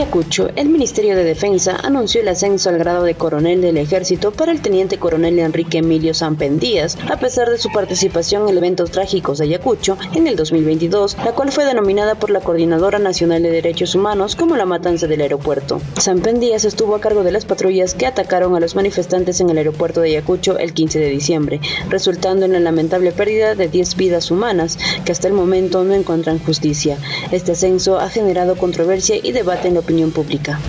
Ayacucho, el Ministerio de Defensa anunció el ascenso al grado de coronel del ejército para el teniente coronel Enrique Emilio Díaz, a pesar de su participación en eventos trágicos de Ayacucho en el 2022, la cual fue denominada por la Coordinadora Nacional de Derechos Humanos como la matanza del aeropuerto. Díaz estuvo a cargo de las patrullas que atacaron a los manifestantes en el aeropuerto de Ayacucho el 15 de diciembre, resultando en la lamentable pérdida de 10 vidas humanas que hasta el momento no encuentran justicia. Este ascenso ha generado controversia y debate en la opinión pública.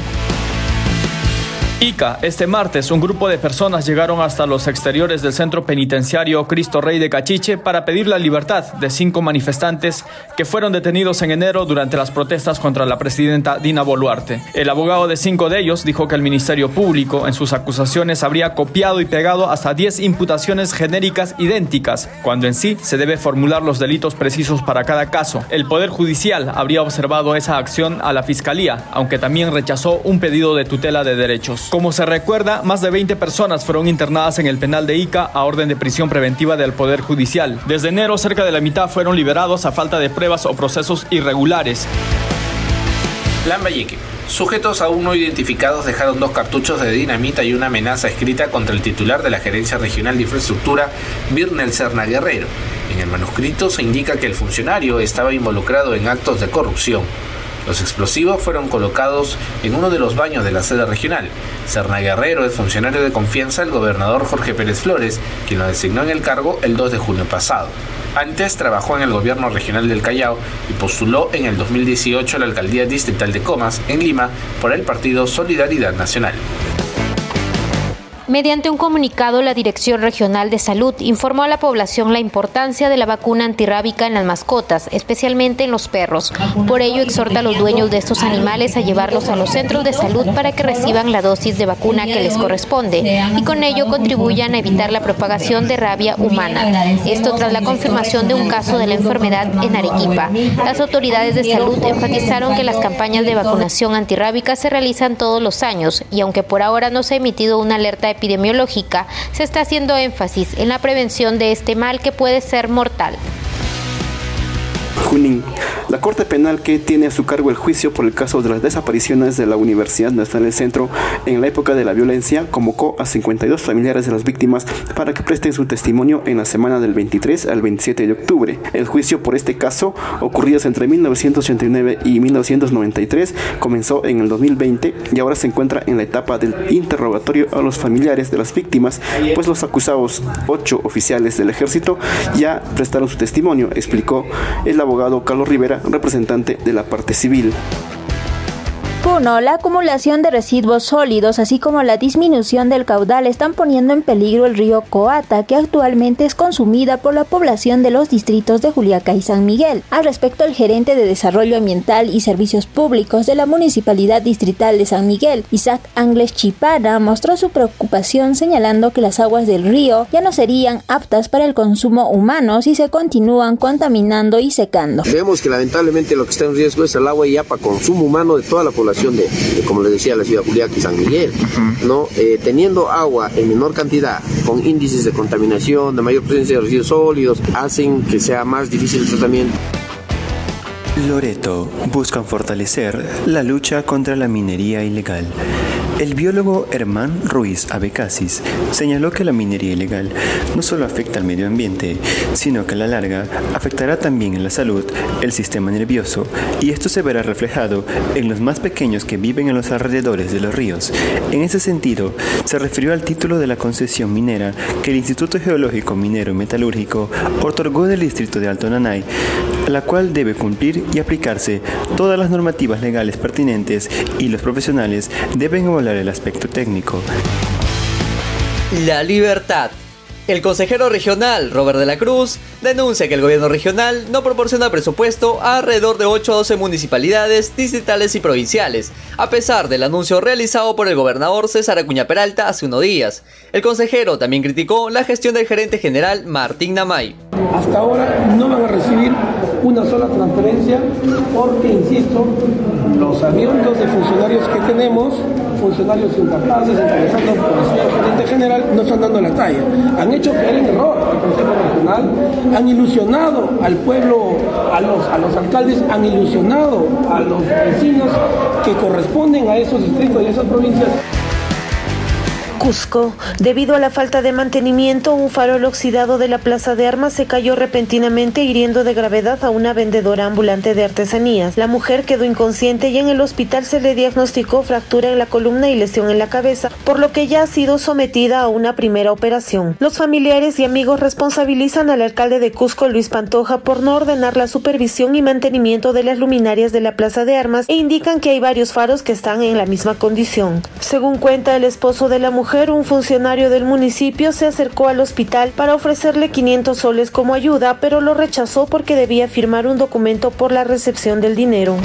Ica, este martes un grupo de personas llegaron hasta los exteriores del centro penitenciario Cristo Rey de Cachiche para pedir la libertad de cinco manifestantes que fueron detenidos en enero durante las protestas contra la presidenta Dina Boluarte. El abogado de cinco de ellos dijo que el Ministerio Público en sus acusaciones habría copiado y pegado hasta 10 imputaciones genéricas idénticas, cuando en sí se debe formular los delitos precisos para cada caso. El Poder Judicial habría observado esa acción a la Fiscalía, aunque también rechazó un pedido de tutela de derechos. Como se recuerda, más de 20 personas fueron internadas en el penal de Ica a orden de prisión preventiva del Poder Judicial. Desde enero, cerca de la mitad fueron liberados a falta de pruebas o procesos irregulares. Lambayeque. Sujetos aún no identificados dejaron dos cartuchos de dinamita y una amenaza escrita contra el titular de la Gerencia Regional de Infraestructura, Birnel Serna Guerrero. En el manuscrito se indica que el funcionario estaba involucrado en actos de corrupción. Los explosivos fueron colocados en uno de los baños de la sede regional. Serna Guerrero es funcionario de confianza del gobernador Jorge Pérez Flores, quien lo designó en el cargo el 2 de junio pasado. Antes trabajó en el gobierno regional del Callao y postuló en el 2018 a la alcaldía distrital de Comas, en Lima, por el partido Solidaridad Nacional. Mediante un comunicado, la Dirección Regional de Salud informó a la población la importancia de la vacuna antirrábica en las mascotas, especialmente en los perros. Por ello, exhorta a los dueños de estos animales a llevarlos a los centros de salud para que reciban la dosis de vacuna que les corresponde y con ello contribuyan a evitar la propagación de rabia humana. Esto tras la confirmación de un caso de la enfermedad en Arequipa. Las autoridades de salud enfatizaron que las campañas de vacunación antirrábica se realizan todos los años y aunque por ahora no se ha emitido una alerta epidemiológica, se está haciendo énfasis en la prevención de este mal que puede ser mortal. Junín. La Corte Penal que tiene a su cargo el juicio por el caso de las desapariciones de la Universidad Nacional del Centro en la época de la violencia convocó a 52 familiares de las víctimas para que presten su testimonio en la semana del 23 al 27 de octubre. El juicio por este caso, ocurrido entre 1989 y 1993, comenzó en el 2020 y ahora se encuentra en la etapa del interrogatorio a los familiares de las víctimas, pues los acusados, ocho oficiales del ejército, ya prestaron su testimonio, explicó el abogado Carlos Rivera, representante de la parte civil. 1. La acumulación de residuos sólidos, así como la disminución del caudal, están poniendo en peligro el río Coata, que actualmente es consumida por la población de los distritos de Juliaca y San Miguel. Al respecto, el gerente de Desarrollo Ambiental y Servicios Públicos de la Municipalidad Distrital de San Miguel, Isaac Angles Chipana, mostró su preocupación señalando que las aguas del río ya no serían aptas para el consumo humano si se continúan contaminando y secando. Vemos que lamentablemente lo que está en riesgo es el agua ya para consumo humano de toda la población de, como les decía, la ciudad Juliaca y San Miguel, ¿no? Eh, teniendo agua en menor cantidad, con índices de contaminación, de mayor presencia de residuos sólidos, hacen que sea más difícil el tratamiento. Loreto buscan fortalecer la lucha contra la minería ilegal. El biólogo Herman Ruiz Abecasis señaló que la minería ilegal no solo afecta al medio ambiente, sino que a la larga afectará también en la salud, el sistema nervioso, y esto se verá reflejado en los más pequeños que viven en los alrededores de los ríos. En ese sentido, se refirió al título de la concesión minera que el Instituto Geológico Minero y Metalúrgico otorgó del distrito de Alto Nanay, la cual debe cumplir y aplicarse todas las normativas legales pertinentes y los profesionales deben evaluar el aspecto técnico. La libertad. El consejero regional, Robert de la Cruz, denuncia que el gobierno regional no proporciona presupuesto a alrededor de 8 a 12 municipalidades, distritales y provinciales, a pesar del anuncio realizado por el gobernador César Acuña Peralta hace unos días. El consejero también criticó la gestión del gerente general Martín Namay. Hasta ahora no van a recibir una sola transferencia porque, insisto, los aviones de funcionarios que tenemos, funcionarios incapaces, el señor gerente general, no están dando la talla. Han hecho caer en error al Consejo nacional, han ilusionado al pueblo, a los, a los alcaldes, han ilusionado a los vecinos que corresponden a esos distritos y esas provincias. Cusco. Debido a la falta de mantenimiento, un farol oxidado de la Plaza de Armas se cayó repentinamente hiriendo de gravedad a una vendedora ambulante de artesanías. La mujer quedó inconsciente y en el hospital se le diagnosticó fractura en la columna y lesión en la cabeza, por lo que ya ha sido sometida a una primera operación. Los familiares y amigos responsabilizan al alcalde de Cusco, Luis Pantoja, por no ordenar la supervisión y mantenimiento de las luminarias de la Plaza de Armas e indican que hay varios faros que están en la misma condición. Según cuenta el esposo de la un funcionario del municipio se acercó al hospital para ofrecerle 500 soles como ayuda, pero lo rechazó porque debía firmar un documento por la recepción del dinero.